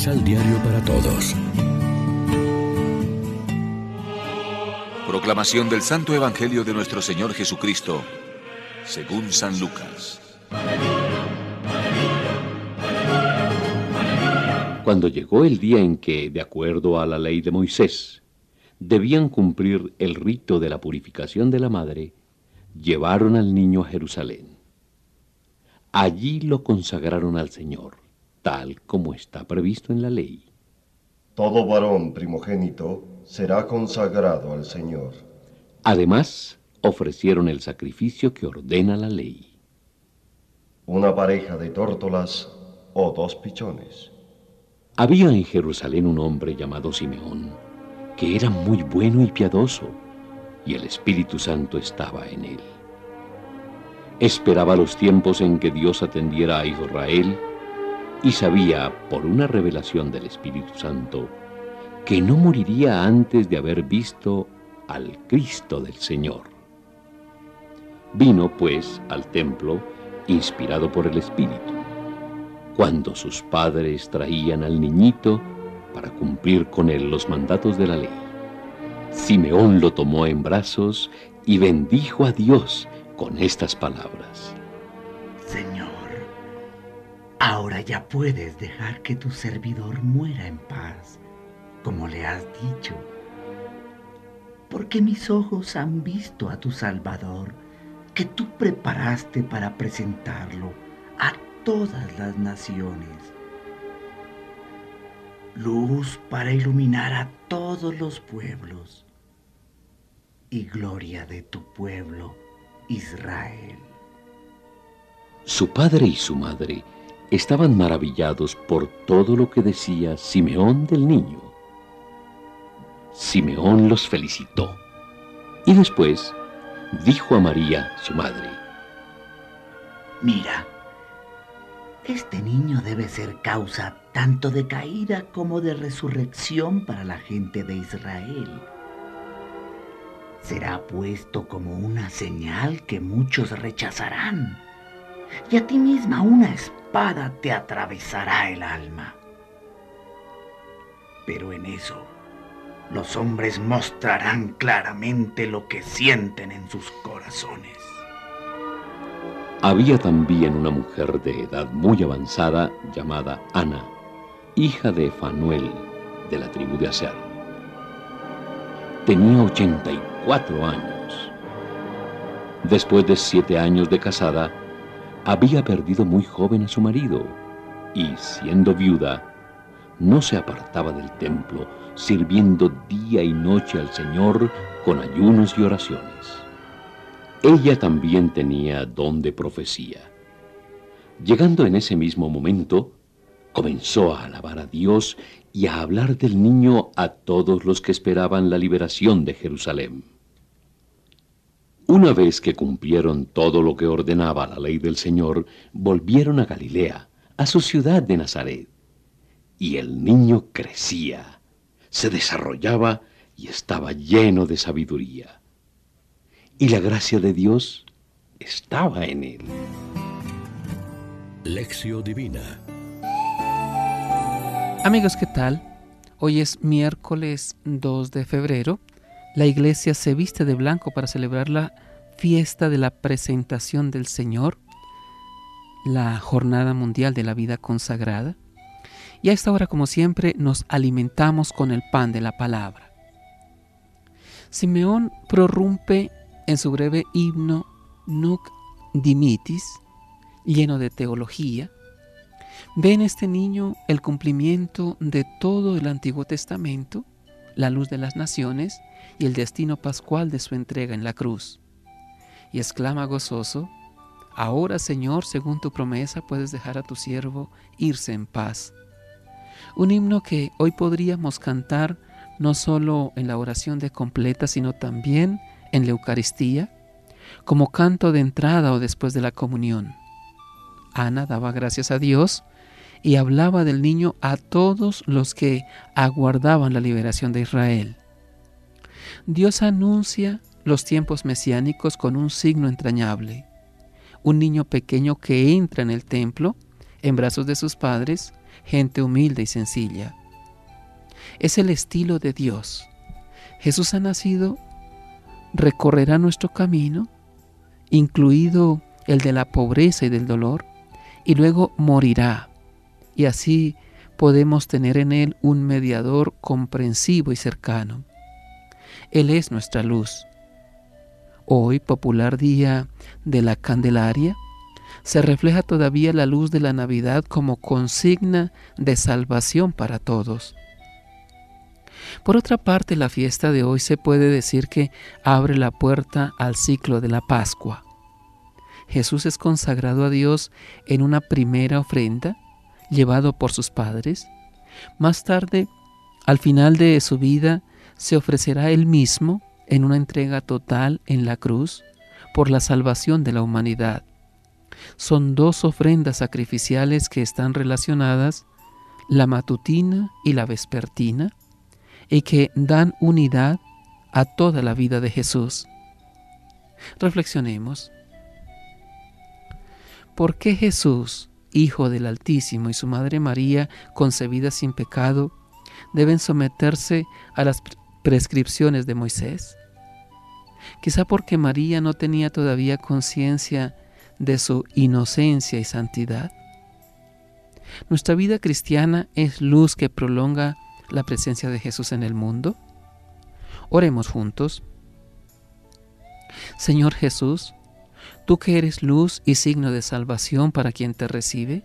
Misal Diario para Todos. Proclamación del Santo Evangelio de nuestro Señor Jesucristo, según San Lucas. Cuando llegó el día en que, de acuerdo a la ley de Moisés, debían cumplir el rito de la purificación de la madre, llevaron al niño a Jerusalén. Allí lo consagraron al Señor, tal como está previsto en la ley. Todo varón primogénito será consagrado al Señor. Además, ofrecieron el sacrificio que ordena la ley. Una pareja de tórtolas o dos pichones. Había en Jerusalén un hombre llamado Simeón, que era muy bueno y piadoso, y el Espíritu Santo estaba en él. Esperaba los tiempos en que Dios atendiera a Israel y sabía, por una revelación del Espíritu Santo, que no moriría antes de haber visto al Cristo del Señor. Vino, pues, al templo, inspirado por el Espíritu, cuando sus padres traían al niñito para cumplir con él los mandatos de la ley. Simeón lo tomó en brazos y bendijo a Dios con estas palabras. Señor, ahora ya puedes dejar que tu servidor muera en paz, como le has dicho, porque mis ojos han visto a tu Salvador, que tú preparaste para presentarlo a todas las naciones. Luz para iluminar a todos los pueblos y gloria de tu pueblo, Israel. Su padre y su madre estaban maravillados por todo lo que decía Simeón del niño. Simeón los felicitó y después dijo a María, su madre, Mira, este niño debe ser causa tanto de caída como de resurrección para la gente de Israel. Será puesto como una señal que muchos rechazarán, y a ti misma una espada te atravesará el alma. Pero en eso, los hombres mostrarán claramente lo que sienten en sus corazones. Había también una mujer de edad muy avanzada llamada Ana, hija de Fanuel, de la tribu de Aser. Tenía 84 años. Después de siete años de casada, había perdido muy joven a su marido y, siendo viuda, no se apartaba del templo, sirviendo día y noche al Señor con ayunos y oraciones. Ella también tenía don de profecía. Llegando en ese mismo momento, comenzó a alabar a Dios y a hablar del niño a todos los que esperaban la liberación de Jerusalén. Una vez que cumplieron todo lo que ordenaba la ley del Señor, volvieron a Galilea, a su ciudad de Nazaret. Y el niño crecía, se desarrollaba y estaba lleno de sabiduría y la gracia de Dios estaba en él. Lección Divina Amigos, ¿qué tal? Hoy es miércoles 2 de febrero. La iglesia se viste de blanco para celebrar la fiesta de la presentación del Señor, la jornada mundial de la vida consagrada. Y a esta hora, como siempre, nos alimentamos con el pan de la palabra. Simeón prorrumpe en su breve himno Nuc Dimitis, lleno de teología, ve en este niño el cumplimiento de todo el Antiguo Testamento, la luz de las naciones y el destino pascual de su entrega en la cruz. Y exclama gozoso, Ahora Señor, según tu promesa, puedes dejar a tu siervo irse en paz. Un himno que hoy podríamos cantar no solo en la oración de completa, sino también en la Eucaristía, como canto de entrada o después de la comunión. Ana daba gracias a Dios y hablaba del niño a todos los que aguardaban la liberación de Israel. Dios anuncia los tiempos mesiánicos con un signo entrañable. Un niño pequeño que entra en el templo, en brazos de sus padres, gente humilde y sencilla. Es el estilo de Dios. Jesús ha nacido, recorrerá nuestro camino, incluido el de la pobreza y del dolor, y luego morirá. Y así podemos tener en Él un mediador comprensivo y cercano. Él es nuestra luz. Hoy, popular día de la Candelaria, se refleja todavía la luz de la Navidad como consigna de salvación para todos. Por otra parte, la fiesta de hoy se puede decir que abre la puerta al ciclo de la Pascua. Jesús es consagrado a Dios en una primera ofrenda, llevado por sus padres. Más tarde, al final de su vida, se ofrecerá él mismo en una entrega total en la cruz por la salvación de la humanidad. Son dos ofrendas sacrificiales que están relacionadas, la matutina y la vespertina, y que dan unidad a toda la vida de Jesús. Reflexionemos. ¿Por qué Jesús, Hijo del Altísimo, y su Madre María, concebida sin pecado, deben someterse a las prescripciones de Moisés? Quizá porque María no tenía todavía conciencia de su inocencia y santidad. Nuestra vida cristiana es luz que prolonga la presencia de Jesús en el mundo. Oremos juntos. Señor Jesús, Tú que eres luz y signo de salvación para quien te recibe,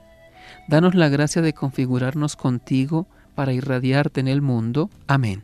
danos la gracia de configurarnos contigo para irradiarte en el mundo. Amén.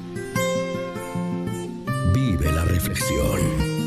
reflexión.